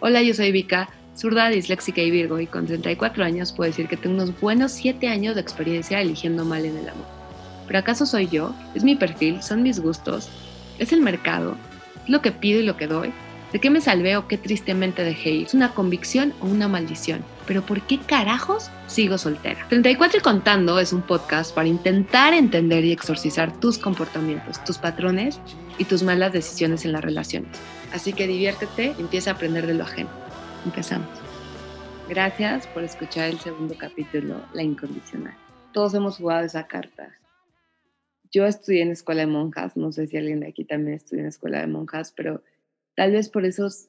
Hola, yo soy Vika, zurda, disléxica y virgo, y con 34 años puedo decir que tengo unos buenos 7 años de experiencia eligiendo mal en el amor. ¿Pero acaso soy yo? ¿Es mi perfil? ¿Son mis gustos? ¿Es el mercado? ¿Es lo que pido y lo que doy? ¿De qué me salvé o qué tristemente dejé ir? ¿Es una convicción o una maldición? ¿Pero por qué carajos sigo soltera? 34 y contando es un podcast para intentar entender y exorcizar tus comportamientos, tus patrones y tus malas decisiones en las relaciones. Así que diviértete empieza a aprender de lo ajeno. Empezamos. Gracias por escuchar el segundo capítulo, La Incondicional. Todos hemos jugado esa carta. Yo estudié en escuela de monjas, no sé si alguien de aquí también estudió en escuela de monjas, pero tal vez por esos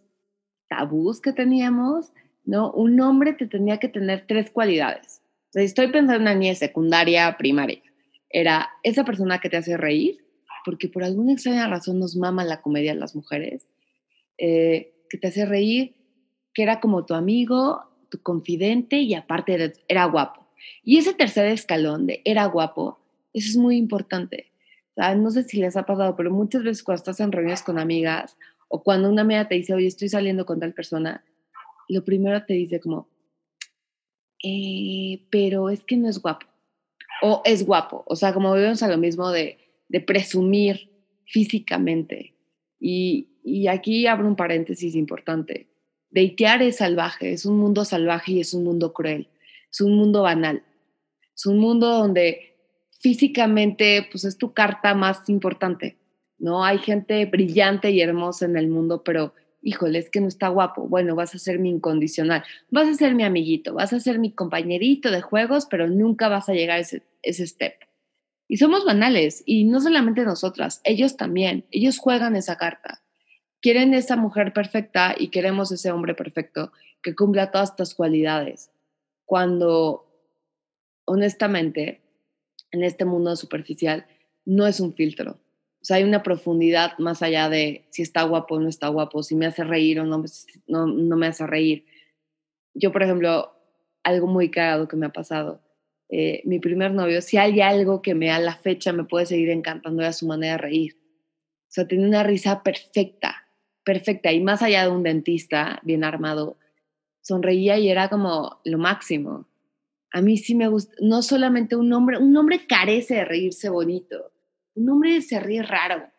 tabús que teníamos, ¿no? Un hombre te tenía que tener tres cualidades. O sea, estoy pensando en una niña secundaria, primaria. Era esa persona que te hace reír, porque por alguna extraña razón nos mama la comedia a las mujeres, eh, que te hace reír, que era como tu amigo, tu confidente y aparte era, guapo. Y ese tercer escalón de era guapo, eso es muy importante. O sea, no sé si les ha pasado, pero muchas veces cuando estás en reuniones con amigas o cuando una amiga te dice, oye, estoy saliendo con tal persona, lo primero te dice como, eh, pero es que no es guapo. O es guapo. O sea, como vemos a lo mismo de, de presumir físicamente. Y, y aquí abro un paréntesis importante. Deitear es salvaje, es un mundo salvaje y es un mundo cruel, es un mundo banal, es un mundo donde físicamente pues es tu carta más importante, ¿no? Hay gente brillante y hermosa en el mundo, pero híjole, es que no está guapo. Bueno, vas a ser mi incondicional, vas a ser mi amiguito, vas a ser mi compañerito de juegos, pero nunca vas a llegar a ese, ese step. Y somos banales, y no solamente nosotras, ellos también, ellos juegan esa carta. Quieren esa mujer perfecta y queremos ese hombre perfecto que cumpla todas estas cualidades. Cuando, honestamente, en este mundo superficial, no es un filtro. O sea, hay una profundidad más allá de si está guapo o no está guapo, si me hace reír o no, no, no me hace reír. Yo, por ejemplo, algo muy cagado que me ha pasado eh, mi primer novio, si hay algo que me a la fecha me puede seguir encantando era su manera de reír. O sea, tenía una risa perfecta, perfecta. Y más allá de un dentista bien armado, sonreía y era como lo máximo. A mí sí me gusta, no solamente un hombre, un hombre carece de reírse bonito. Un hombre se ríe raro.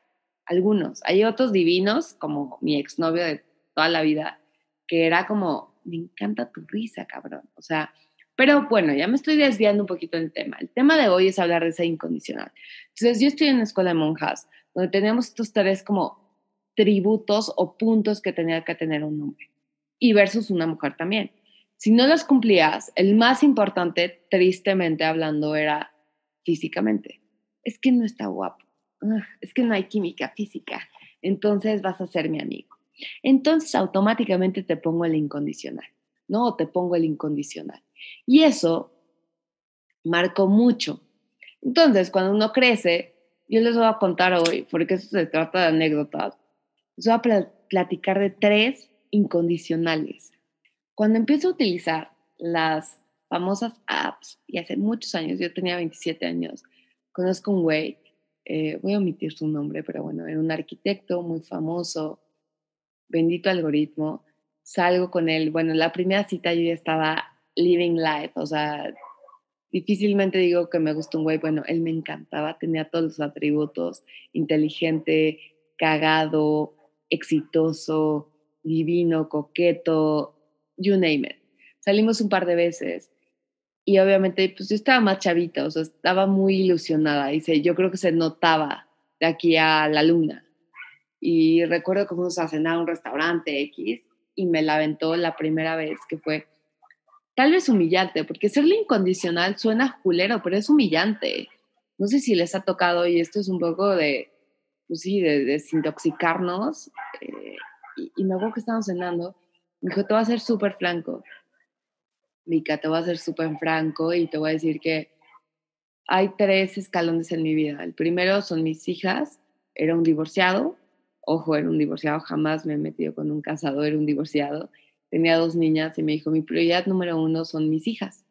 Algunos. Hay otros divinos, como mi exnovio de toda la vida, que era como, me encanta tu risa, cabrón. O sea, pero bueno, ya me estoy desviando un poquito del tema. El tema de hoy es hablar de esa incondicional. Entonces, yo estoy en una escuela de monjas, donde tenemos estos tres como tributos o puntos que tenía que tener un hombre. Y versus una mujer también. Si no los cumplías, el más importante, tristemente hablando, era físicamente. Es que no está guapo. Es que no hay química física. Entonces vas a ser mi amigo. Entonces automáticamente te pongo el incondicional, ¿no? O te pongo el incondicional. Y eso marcó mucho. Entonces, cuando uno crece, yo les voy a contar hoy, porque eso se trata de anécdotas, les voy a platicar de tres incondicionales. Cuando empiezo a utilizar las famosas apps, y hace muchos años, yo tenía 27 años, conozco un güey, eh, voy a omitir su nombre, pero bueno, era un arquitecto muy famoso, bendito algoritmo, salgo con él, bueno, la primera cita yo ya estaba living life, o sea, difícilmente digo que me gusta un güey, bueno, él me encantaba, tenía todos los atributos, inteligente, cagado, exitoso, divino, coqueto, you name it. Salimos un par de veces y obviamente pues yo estaba más chavita, o sea, estaba muy ilusionada y yo creo que se notaba de aquí a la luna. Y recuerdo que fuimos a cenar a un restaurante X y me la aventó la primera vez que fue tal vez humillante, porque serle incondicional suena culero, pero es humillante. No sé si les ha tocado, y esto es un poco de, pues sí, de, desintoxicarnos. Eh, y, me acuerdo que estábamos cenando, me dijo, te voy a ser súper franco. Mica, te voy a ser súper franco y te voy a decir que hay tres escalones en mi vida. El primero son mis hijas, era un divorciado, ojo, era un divorciado, jamás me he metido con un casado, era un divorciado tenía dos niñas y me dijo, mi prioridad número uno son mis hijas,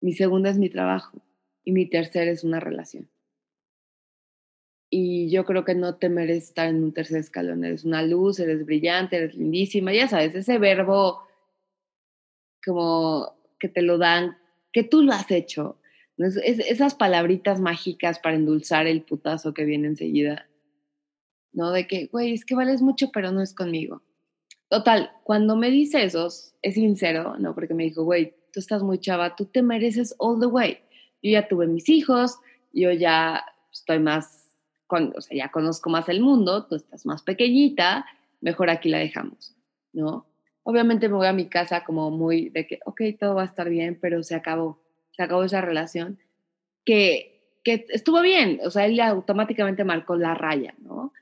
mi segunda es mi trabajo y mi tercera es una relación. y yo creo que no te mereces estar en un tercer escalón. Eres una luz, eres brillante, eres lindísima, ya sabes, ese verbo como que te lo dan, que tú lo has hecho. esas palabritas mágicas para endulzar el putazo que viene enseguida. ¿No? De que, güey, es que vales mucho, pero no es conmigo. Total, cuando me dice eso, es sincero, ¿no? Porque me dijo, güey, tú estás muy chava, tú te mereces all the way. Yo ya tuve mis hijos, yo ya estoy más o sea, ya conozco más el mundo, tú estás más pequeñita, mejor aquí la dejamos, ¿no? Obviamente me voy a mi casa como muy de que, ok, todo va a estar bien, pero se acabó, se acabó esa relación, que, que estuvo bien, o sea, él automáticamente marcó la raya, ¿no?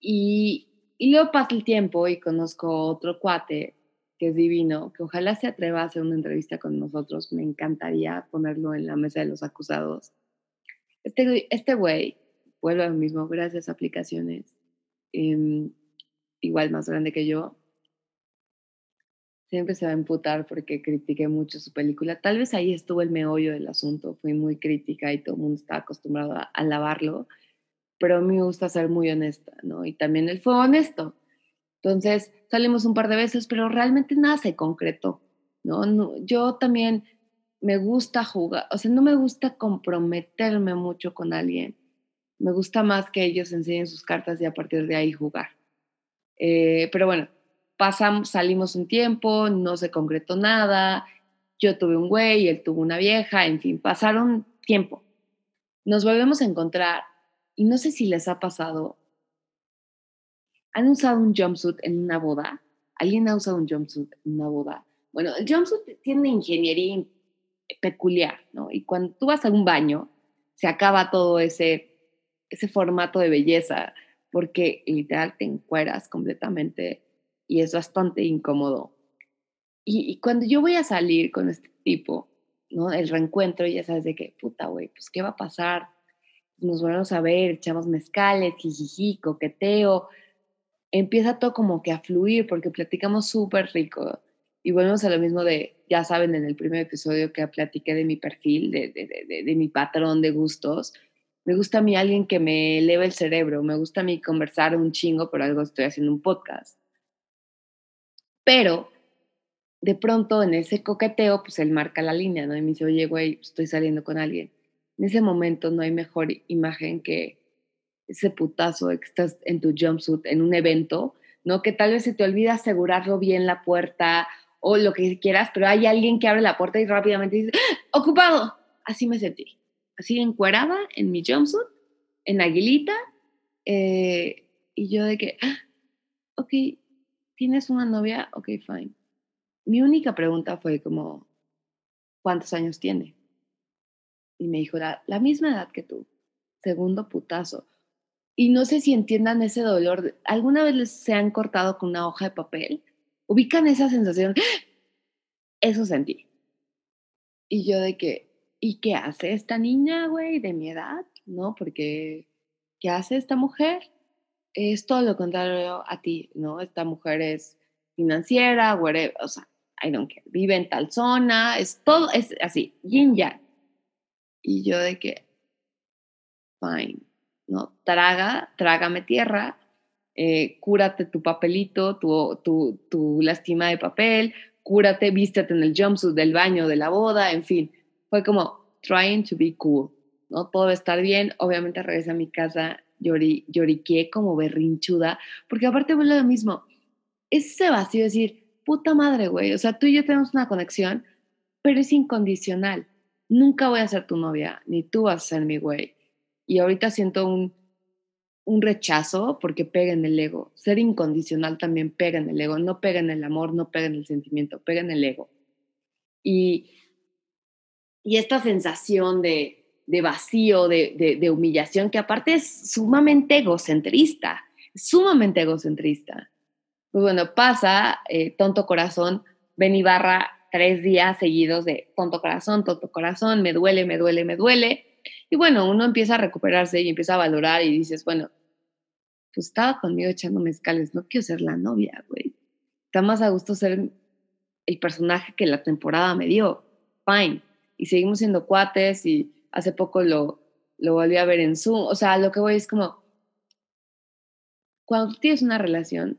Y, y luego pasa el tiempo y conozco otro cuate que es divino, que ojalá se atreva a hacer una entrevista con nosotros, me encantaría ponerlo en la mesa de los acusados. Este, este güey vuelve a lo mismo, gracias a aplicaciones, em, igual más grande que yo, siempre se va a emputar porque critiqué mucho su película. Tal vez ahí estuvo el meollo del asunto, fui muy crítica y todo el mundo está acostumbrado a alabarlo, pero a mí me gusta ser muy honesta, ¿no? Y también él fue honesto. Entonces salimos un par de veces, pero realmente nada se concretó, ¿no? no yo también me gusta jugar, o sea, no me gusta comprometerme mucho con alguien me gusta más que ellos enseñen sus cartas y a partir de ahí jugar. Eh, pero bueno, pasamos, salimos un tiempo, no se concretó nada, yo tuve un güey, él tuvo una vieja, en fin, pasaron tiempo. Nos volvemos a encontrar y no sé si les ha pasado. ¿Han usado un jumpsuit en una boda? ¿Alguien ha usado un jumpsuit en una boda? Bueno, el jumpsuit tiene ingeniería peculiar, ¿no? Y cuando tú vas a un baño, se acaba todo ese ese formato de belleza, porque literal te encueras completamente y es bastante incómodo. Y, cuando yo voy a salir con este tipo, ¿no? El reencuentro, ya sabes de qué, puta, güey, pues qué va a pasar. Nos volvemos a ver, echamos mezcales, jijiji, coqueteo. Empieza todo como que a fluir porque platicamos súper rico. Y volvemos a lo mismo de, ya saben, en el primer episodio que platiqué de mi perfil, de, de, de mi patrón de gustos, me gusta a mí alguien que me eleva el cerebro, me gusta a mí conversar un chingo, por algo estoy haciendo un podcast. Pero de pronto en ese coqueteo, pues él marca la línea, ¿no? Y me dice, oye, güey, estoy saliendo con alguien. En ese momento no hay mejor imagen que ese putazo que estás en tu jumpsuit en un evento, ¿no? Que tal vez se te olvida asegurarlo bien la puerta o lo que quieras, pero hay alguien que abre la puerta y rápidamente dice, ¡Ah! ocupado. Así me sentí así encuerada en mi jumpsuit, en aguilita, eh, y yo de que, ah, ok, ¿tienes una novia? Ok, fine. Mi única pregunta fue como, ¿cuántos años tiene? Y me dijo, la, misma edad que tú. Segundo putazo. Y no sé si entiendan ese dolor. ¿Alguna vez les se han cortado con una hoja de papel? ¿Ubican esa sensación? Eso sentí. Y yo de que, ¿y qué hace esta niña, güey, de mi edad? ¿No? Porque, ¿qué hace esta mujer? Es todo lo contrario a ti, ¿no? Esta mujer es financiera, whatever, o sea, I don't care, vive en tal zona, es todo, es así, yin yang. Y yo de que, fine, ¿no? Traga, trágame tierra, eh, cúrate tu papelito, tu, tu, tu lastima de papel, cúrate, vístete en el jumpsuit del baño de la boda, en fin fue como trying to be cool, ¿no? Todo va estar bien. Obviamente regresé a mi casa, llori, lloriqué como berrinchuda, porque aparte fue lo mismo. Ese vacío de decir, puta madre, güey, o sea, tú y yo tenemos una conexión, pero es incondicional. Nunca voy a ser tu novia, ni tú vas a ser mi güey. Y ahorita siento un, un rechazo porque pega en el ego. Ser incondicional también pega en el ego. No pega en el amor, no pega en el sentimiento, pega en el ego. Y y esta sensación de, de vacío, de, de, humillación, que aparte es sumamente egocentrista, sumamente egocentrista. Pues bueno, pasa, eh, tonto corazón, ven y barra tres días seguidos de tonto corazón, tonto corazón, me duele, me duele, me duele. Y bueno, uno empieza a recuperarse y empieza a valorar y dices, bueno, pues estaba conmigo echando mezcales, no quiero ser la novia, güey. Está más a gusto ser el personaje que la temporada me dio. Fine y seguimos siendo cuates y hace poco lo, lo volví a ver en Zoom. O sea, lo que voy es como, cuando tienes una relación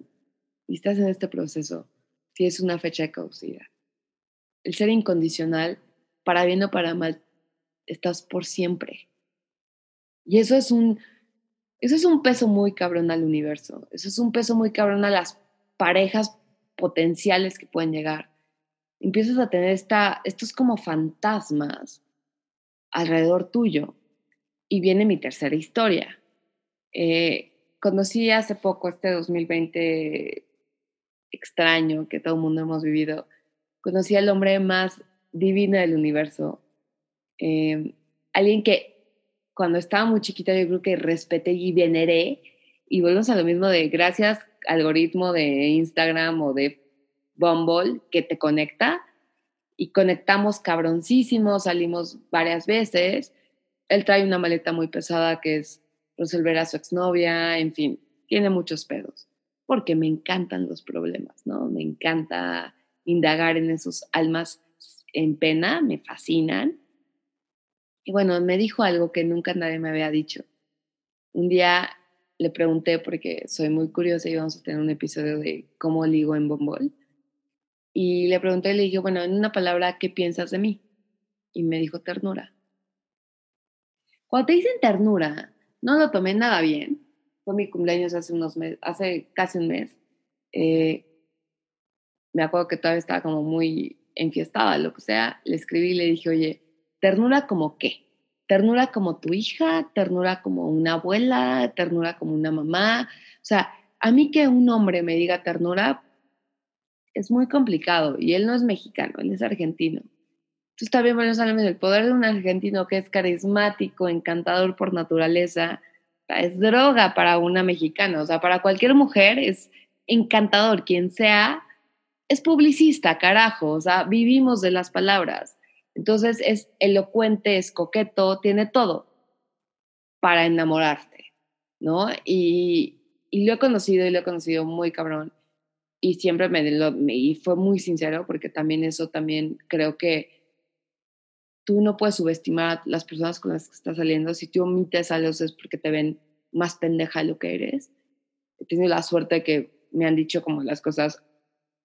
y estás en este proceso, tienes una fecha de caducidad. El ser incondicional, para bien o para mal, estás por siempre. Y eso es un, eso es un peso muy cabrón al universo. Eso es un peso muy cabrón a las parejas potenciales que pueden llegar. Empiezas a tener esta, estos como fantasmas alrededor tuyo. Y viene mi tercera historia. Eh, conocí hace poco, este 2020 extraño que todo el mundo hemos vivido, conocí al hombre más divino del universo. Eh, alguien que cuando estaba muy chiquita yo creo que respeté y veneré. Y volvemos a lo mismo de gracias algoritmo de Instagram o de Bumble que te conecta. Y conectamos cabroncísimo, salimos varias veces. Él trae una maleta muy pesada que es resolver a su exnovia, en fin, tiene muchos pedos. Porque me encantan los problemas, ¿no? Me encanta indagar en esos almas en pena, me fascinan. Y bueno, me dijo algo que nunca nadie me había dicho. Un día le pregunté, porque soy muy curiosa y vamos a tener un episodio de cómo ligo en Bombol. Y le pregunté y le dije, bueno, en una palabra, ¿qué piensas de mí? Y me dijo ternura. Cuando te dicen ternura, no lo tomé nada bien. Fue mi cumpleaños hace unos meses, hace casi un mes. Eh, me acuerdo que todavía estaba como muy enfiestada, lo que sea. Le escribí y le dije, oye, ¿Ternura como qué? Ternura como tu hija, ternura como una abuela, ternura como una mamá. O sea, a mí que un hombre me diga ternura es muy complicado y él no es mexicano, él es argentino. Entonces también bueno, sabemos el poder de un argentino que es carismático, encantador por naturaleza, es droga para una mexicana, o sea, para cualquier mujer es encantador, quien sea, es publicista, carajo, o sea, vivimos de las palabras. Entonces es elocuente, es coqueto, tiene todo para enamorarte, ¿no? Y, lo he conocido y lo he conocido muy cabrón. Y siempre me, me, y fue muy sincero porque también eso también creo que tú no puedes subestimar a las personas con las que estás saliendo. Si tú omites a los es porque te ven más pendeja de lo que eres. He tenido la suerte que me han dicho como las cosas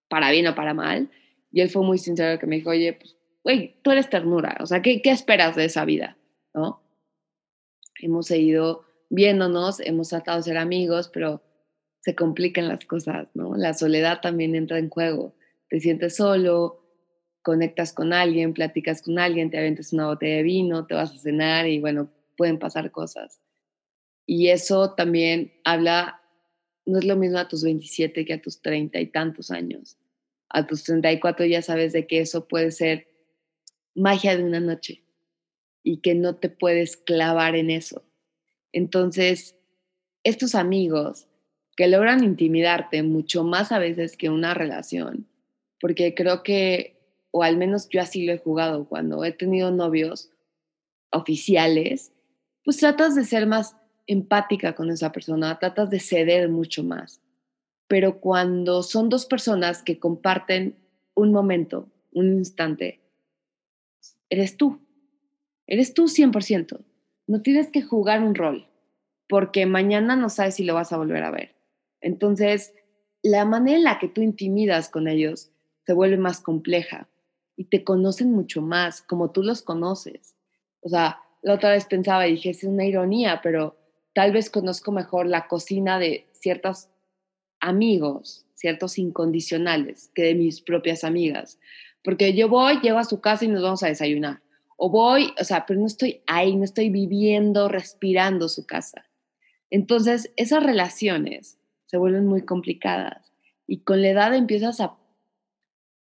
para bien o para mal. Y él fue muy sincero que me dijo, oye, pues güey, tú eres ternura, o sea, ¿qué, ¿qué esperas de esa vida? ¿No? Hemos seguido viéndonos, hemos tratado de ser amigos, pero se complican las cosas, ¿no? La soledad también entra en juego. Te sientes solo, conectas con alguien, platicas con alguien, te avientas una botella de vino, te vas a cenar y bueno, pueden pasar cosas. Y eso también habla, no es lo mismo a tus 27 que a tus 30 y tantos años. A tus 34 ya sabes de que eso puede ser magia de una noche y que no te puedes clavar en eso. Entonces, estos amigos que logran intimidarte mucho más a veces que una relación, porque creo que, o al menos yo así lo he jugado, cuando he tenido novios oficiales, pues tratas de ser más empática con esa persona, tratas de ceder mucho más. Pero cuando son dos personas que comparten un momento, un instante, eres tú. Eres tú 100%. No tienes que jugar un rol, porque mañana no sabes si lo vas a volver a ver. Entonces, la manera en la que tú intimidas con ellos se vuelve más compleja y te conocen mucho más, como tú los conoces. O sea, la otra vez pensaba y dije, es una ironía, pero tal vez conozco mejor la cocina de ciertos amigos, ciertos incondicionales, que de mis propias amigas. Porque yo voy, llego a su casa y nos vamos a desayunar. O voy, o sea, pero no estoy ahí, no estoy viviendo, respirando su casa. Entonces, esas relaciones se vuelven muy complicadas y con la edad empiezas a,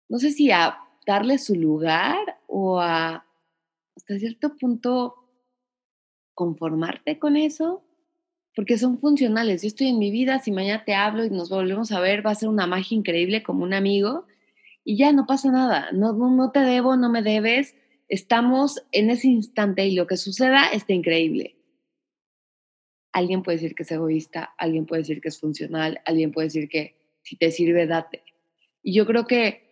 no sé si a darle su lugar o a, hasta cierto punto, conformarte con eso, porque son funcionales. Yo estoy en mi vida, si mañana te hablo y nos volvemos a ver, va a ser una magia increíble como un amigo y ya no pasa nada, no, no, te debo, no me debes, estamos en ese instante y lo que suceda está increíble. Alguien puede decir que es egoísta, alguien puede decir que es funcional, alguien puede decir que si te sirve, date. Y yo creo que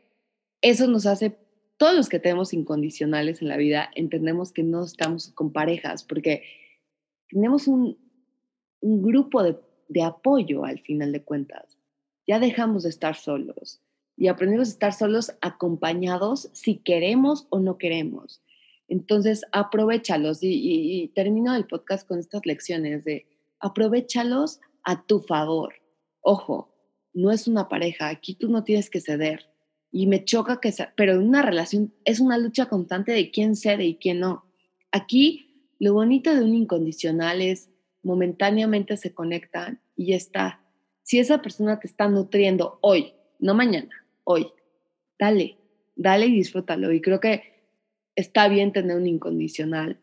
eso nos hace, todos los que tenemos incondicionales en la vida, entendemos que no estamos con parejas, porque tenemos un, un grupo de de apoyo al final de cuentas. Ya dejamos de estar solos y aprendemos a estar solos acompañados si queremos o no queremos. Entonces, aprovechalos y, y, termino el podcast con estas lecciones de aprovechalos a tu favor. Ojo, no es una pareja, aquí tú no tienes que ceder. Y me choca que pero en una relación es una lucha constante de quién cede y quién no. Aquí lo bonito de un incondicional es momentáneamente se conectan y ya está. Si esa persona te está nutriendo hoy, no mañana, hoy, dale, dale y disfrútalo. Y creo que está bien tener un incondicional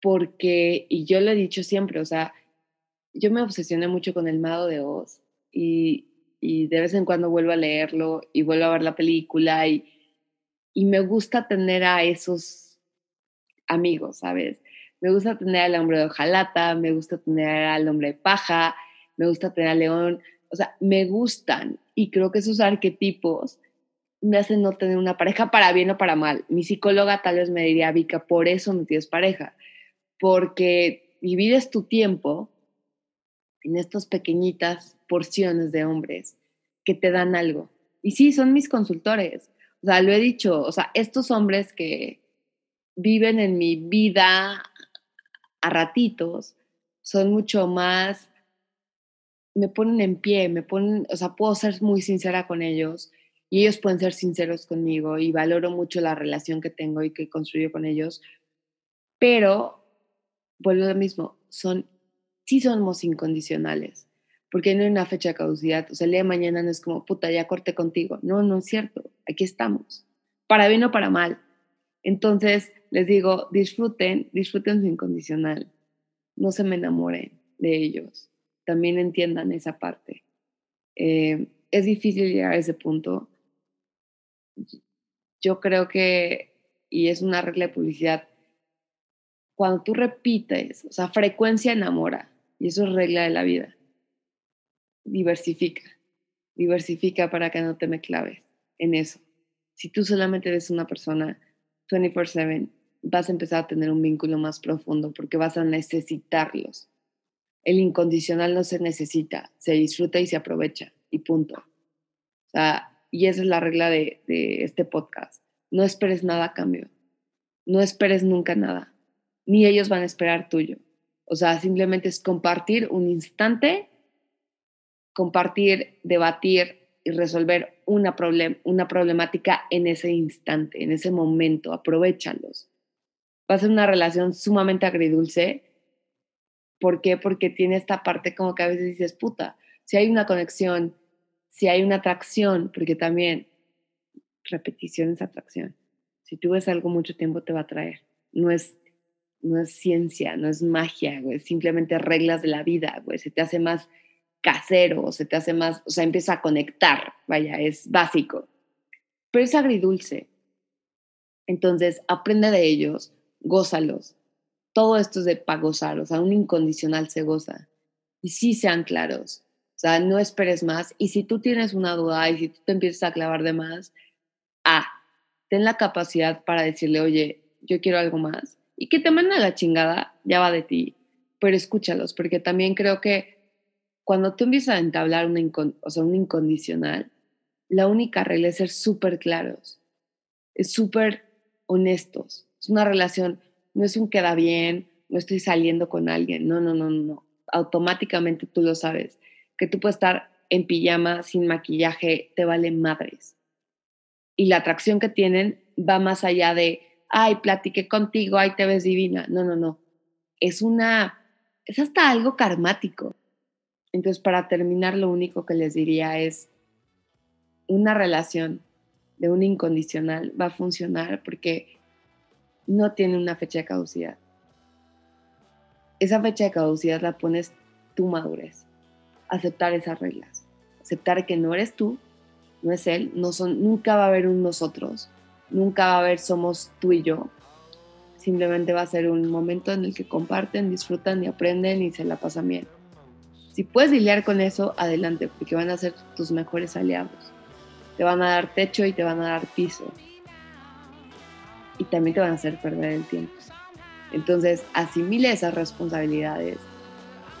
porque, y yo lo he dicho siempre, o sea, yo me obsesioné mucho con el Mago de Oz y, de vez en cuando vuelvo a leerlo y vuelvo a ver la película y, y me gusta tener a esos amigos, ¿sabes? Me gusta tener al hombre de hojalata, me gusta tener al hombre de paja, me gusta tener al león, o sea, me gustan y creo que esos arquetipos me hacen no tener una pareja para bien o para mal. Mi psicóloga tal vez me diría, Vika, por eso no tienes pareja, porque divides tu tiempo en estas pequeñitas porciones de hombres que te dan algo. Y sí, son mis consultores. O sea, lo he dicho, o sea, estos hombres que viven en mi vida a ratitos son mucho más, me ponen en pie, me ponen, o sea, puedo ser muy sincera con ellos y ellos pueden ser sinceros conmigo y valoro mucho la relación que tengo y que construyo con ellos, pero vuelvo a lo mismo, son, sí somos incondicionales, porque no hay una fecha de caducidad, o sea, el día de mañana no es como, puta, ya corté contigo, no, no es cierto, aquí estamos, para bien o para mal. Entonces, les digo, disfruten, disfruten su incondicional, no se me enamoren de ellos, también entiendan esa parte. Eh, es difícil llegar a ese punto. Yo creo que, y es una regla de publicidad, cuando tú repites, o sea, frecuencia enamora, y eso es regla de la vida. Diversifica, diversifica para que no te me claves en eso. Si tú solamente eres una persona 24/7, vas a empezar a tener un vínculo más profundo porque vas a necesitarlos. El incondicional no se necesita, se disfruta y se aprovecha y punto. O sea, y esa es la regla de, este podcast. No esperes nada a cambio. No esperes nunca nada. Ni ellos van a esperar tuyo. O sea, simplemente es compartir un instante, compartir, debatir y resolver una, problem una problemática en ese instante, en ese momento. Aprovechalos. Va a ser una relación sumamente agridulce. ¿Por qué? Porque tiene esta parte como que a veces dices, puta, si hay una conexión, si hay una atracción, porque también repetición es atracción. Si tú ves algo mucho tiempo te va a atraer. No es, no es ciencia, no es magia, güey, simplemente reglas de la vida, güey. Se te hace más casero, se te hace más, o sea, empieza a conectar, vaya, es básico. Pero es agridulce. Entonces, aprende de ellos, gózalos. Todo esto es de para gozar, o sea, un incondicional se goza. Y sí sean claros. O sea, no esperes más. Y si tú tienes una duda y si tú te empiezas a clavar de más, ah, ten la capacidad para decirle, oye, yo quiero algo más. Y que te manda la chingada, ya va de ti. Pero escúchalos, porque también creo que cuando tú empiezas a entablar una o un incondicional, la única regla es ser súper claros, es súper honestos. Es una relación, no es un queda bien, no estoy saliendo con alguien, no, no, no, no. Automáticamente tú lo sabes que tú puedes estar en pijama, sin maquillaje, te vale madres. Y la atracción que tienen va más allá de, ay, platiqué contigo, ay, te ves divina. No, no, no. Es una, es hasta algo karmático. Entonces, para terminar, lo único que les diría es, una relación de un incondicional va a funcionar porque no tiene una fecha de caducidad. Esa fecha de caducidad la pones tu madurez aceptar esas reglas, aceptar que no eres tú, no es él, no son, nunca va a haber un nosotros, nunca va a haber somos tú y yo. Simplemente va a ser un momento en el que comparten, disfrutan y aprenden y se la pasan bien. Si puedes lidiar con eso, adelante, porque van a ser tus mejores aliados. Te van a dar techo y te van a dar piso. Y también te van a hacer perder el tiempo. Entonces, asimile esas responsabilidades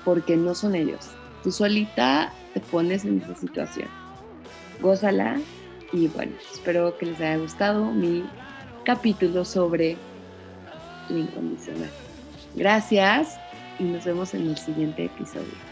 porque no son ellos, Tú solita te pones en esa situación. Gózala y bueno, espero que les haya gustado mi capítulo sobre lo incondicional. Gracias y nos vemos en el siguiente episodio.